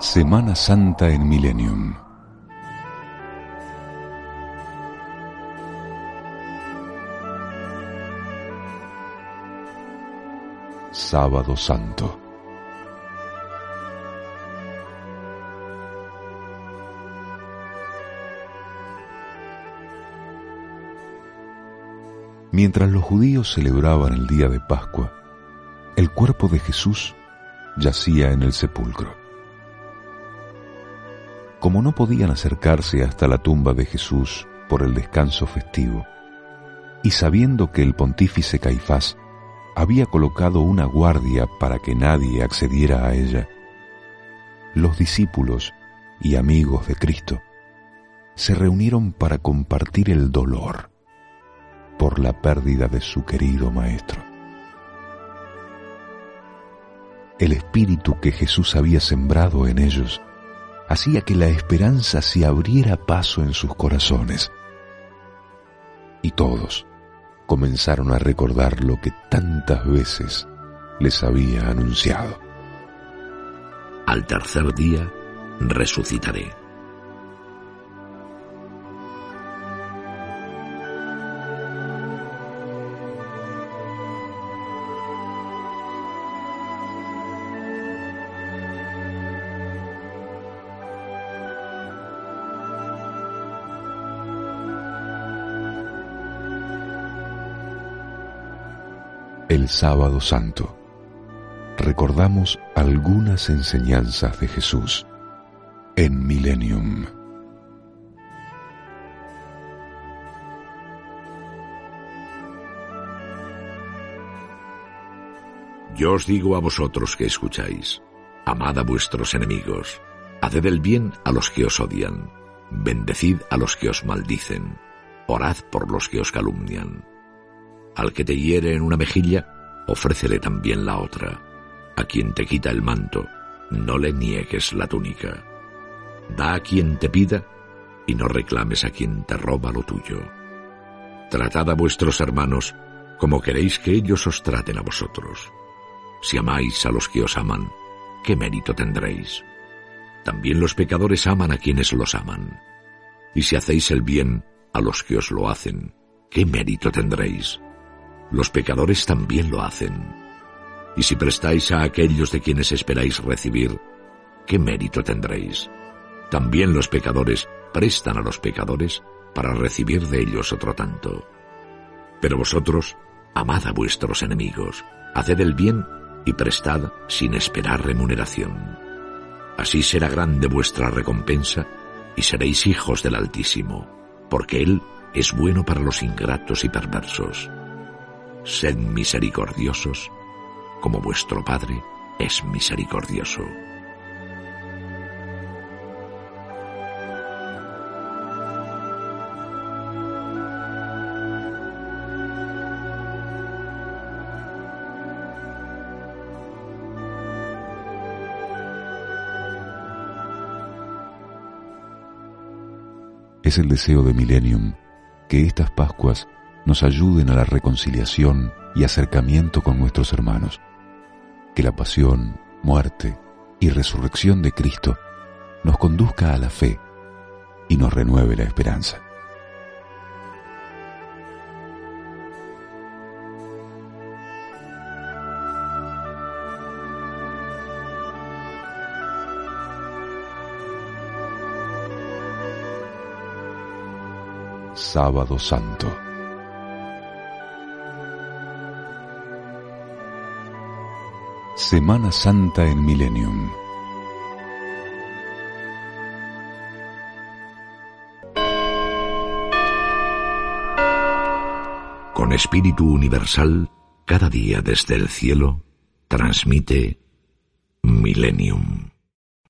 Semana Santa en Millennium. Sábado Santo. Mientras los judíos celebraban el día de Pascua, el cuerpo de Jesús yacía en el sepulcro. Como no podían acercarse hasta la tumba de Jesús por el descanso festivo, y sabiendo que el pontífice Caifás había colocado una guardia para que nadie accediera a ella, los discípulos y amigos de Cristo se reunieron para compartir el dolor por la pérdida de su querido Maestro. El espíritu que Jesús había sembrado en ellos hacía que la esperanza se abriera paso en sus corazones. Y todos comenzaron a recordar lo que tantas veces les había anunciado. Al tercer día resucitaré. El sábado santo recordamos algunas enseñanzas de Jesús en Millennium. Yo os digo a vosotros que escucháis, amad a vuestros enemigos, haced el bien a los que os odian, bendecid a los que os maldicen, orad por los que os calumnian. Al que te hiere en una mejilla, ofrécele también la otra. A quien te quita el manto, no le niegues la túnica. Da a quien te pida y no reclames a quien te roba lo tuyo. Tratad a vuestros hermanos como queréis que ellos os traten a vosotros. Si amáis a los que os aman, ¿qué mérito tendréis? También los pecadores aman a quienes los aman. Y si hacéis el bien a los que os lo hacen, ¿qué mérito tendréis? Los pecadores también lo hacen. Y si prestáis a aquellos de quienes esperáis recibir, ¿qué mérito tendréis? También los pecadores prestan a los pecadores para recibir de ellos otro tanto. Pero vosotros, amad a vuestros enemigos, haced el bien y prestad sin esperar remuneración. Así será grande vuestra recompensa y seréis hijos del Altísimo, porque Él es bueno para los ingratos y perversos. Sed misericordiosos, como vuestro Padre es misericordioso. Es el deseo de Millennium que estas Pascuas nos ayuden a la reconciliación y acercamiento con nuestros hermanos. Que la pasión, muerte y resurrección de Cristo nos conduzca a la fe y nos renueve la esperanza. Sábado Santo. Semana Santa en Millennium. Con espíritu universal, cada día desde el cielo, Transmite Millennium.